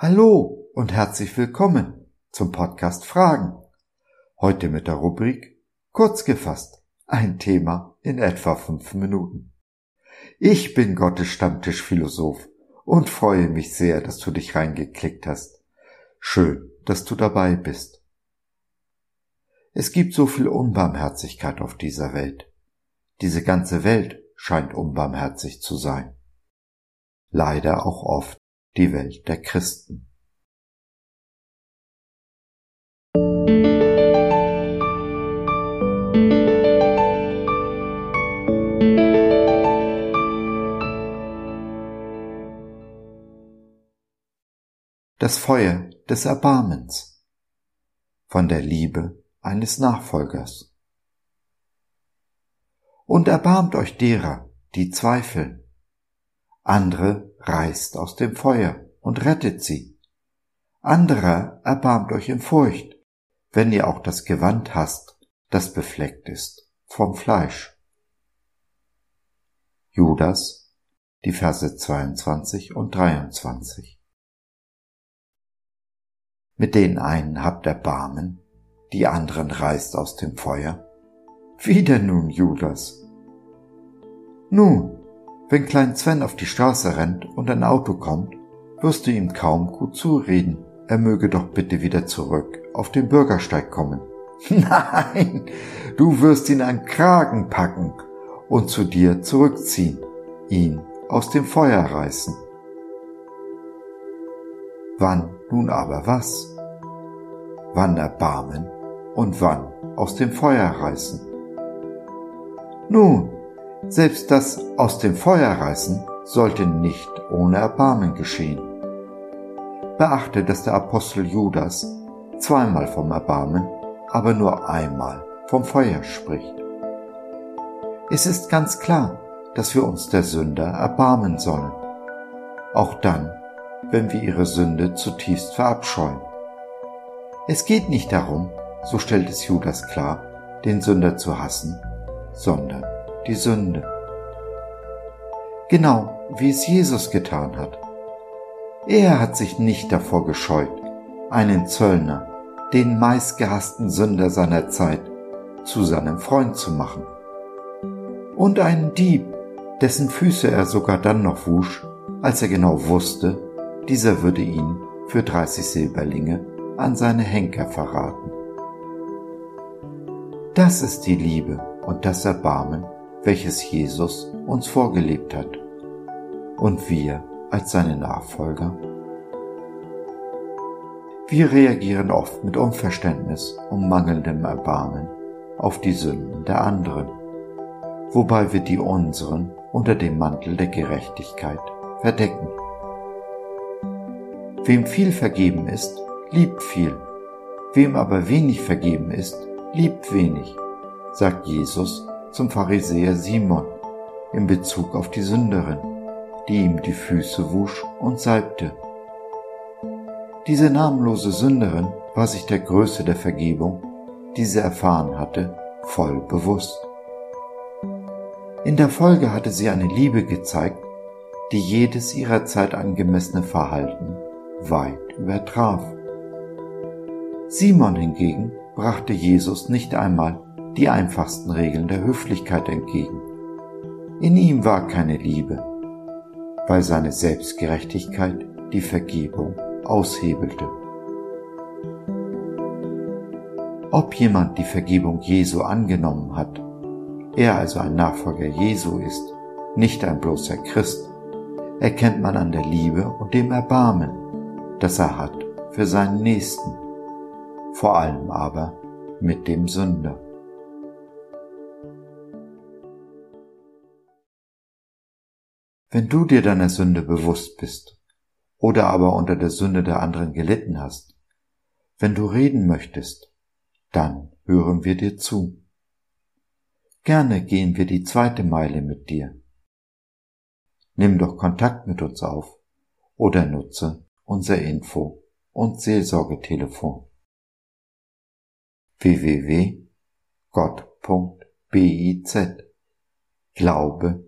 Hallo und herzlich willkommen zum Podcast Fragen. Heute mit der Rubrik Kurz gefasst, ein Thema in etwa fünf Minuten. Ich bin Gottes Stammtischphilosoph und freue mich sehr, dass du dich reingeklickt hast. Schön, dass du dabei bist. Es gibt so viel Unbarmherzigkeit auf dieser Welt. Diese ganze Welt scheint unbarmherzig zu sein. Leider auch oft die Welt der Christen. Das Feuer des Erbarmens von der Liebe eines Nachfolgers. Und erbarmt euch derer, die zweifeln, andere reißt aus dem Feuer und rettet sie. Anderer erbarmt euch in Furcht, wenn ihr auch das Gewand hasst, das befleckt ist vom Fleisch. Judas, die Verse 22 und 23. Mit den einen habt Erbarmen, die anderen reißt aus dem Feuer. Wie denn nun, Judas? Nun, wenn Klein Sven auf die Straße rennt und ein Auto kommt, wirst du ihm kaum gut zureden. Er möge doch bitte wieder zurück auf den Bürgersteig kommen. Nein, du wirst ihn an Kragen packen und zu dir zurückziehen, ihn aus dem Feuer reißen. Wann nun aber was? Wann erbarmen und wann aus dem Feuer reißen? Nun, selbst das aus dem Feuer reißen sollte nicht ohne Erbarmen geschehen. Beachte, dass der Apostel Judas zweimal vom Erbarmen, aber nur einmal vom Feuer spricht. Es ist ganz klar, dass wir uns der Sünder erbarmen sollen, auch dann, wenn wir ihre Sünde zutiefst verabscheuen. Es geht nicht darum, so stellt es Judas klar, den Sünder zu hassen, sondern die Sünde. Genau wie es Jesus getan hat. Er hat sich nicht davor gescheut, einen Zöllner, den meistgehassten Sünder seiner Zeit, zu seinem Freund zu machen. Und einen Dieb, dessen Füße er sogar dann noch wusch, als er genau wusste, dieser würde ihn für 30 Silberlinge an seine Henker verraten. Das ist die Liebe und das Erbarmen, welches Jesus uns vorgelebt hat. Und wir als seine Nachfolger? Wir reagieren oft mit Unverständnis und mangelndem Erbarmen auf die Sünden der anderen, wobei wir die unseren unter dem Mantel der Gerechtigkeit verdecken. Wem viel vergeben ist, liebt viel, wem aber wenig vergeben ist, liebt wenig, sagt Jesus zum Pharisäer Simon in Bezug auf die Sünderin, die ihm die Füße wusch und salbte. Diese namenlose Sünderin war sich der Größe der Vergebung, die sie erfahren hatte, voll bewusst. In der Folge hatte sie eine Liebe gezeigt, die jedes ihrer Zeit angemessene Verhalten weit übertraf. Simon hingegen brachte Jesus nicht einmal die einfachsten Regeln der Höflichkeit entgegen. In ihm war keine Liebe, weil seine Selbstgerechtigkeit die Vergebung aushebelte. Ob jemand die Vergebung Jesu angenommen hat, er also ein Nachfolger Jesu ist, nicht ein bloßer Christ, erkennt man an der Liebe und dem Erbarmen, das er hat für seinen Nächsten, vor allem aber mit dem Sünder. Wenn du dir deiner Sünde bewusst bist oder aber unter der Sünde der anderen gelitten hast, wenn du reden möchtest, dann hören wir dir zu. Gerne gehen wir die zweite Meile mit dir. Nimm doch Kontakt mit uns auf oder nutze unser Info- und Seelsorgetelefon www.gott.biz Glaube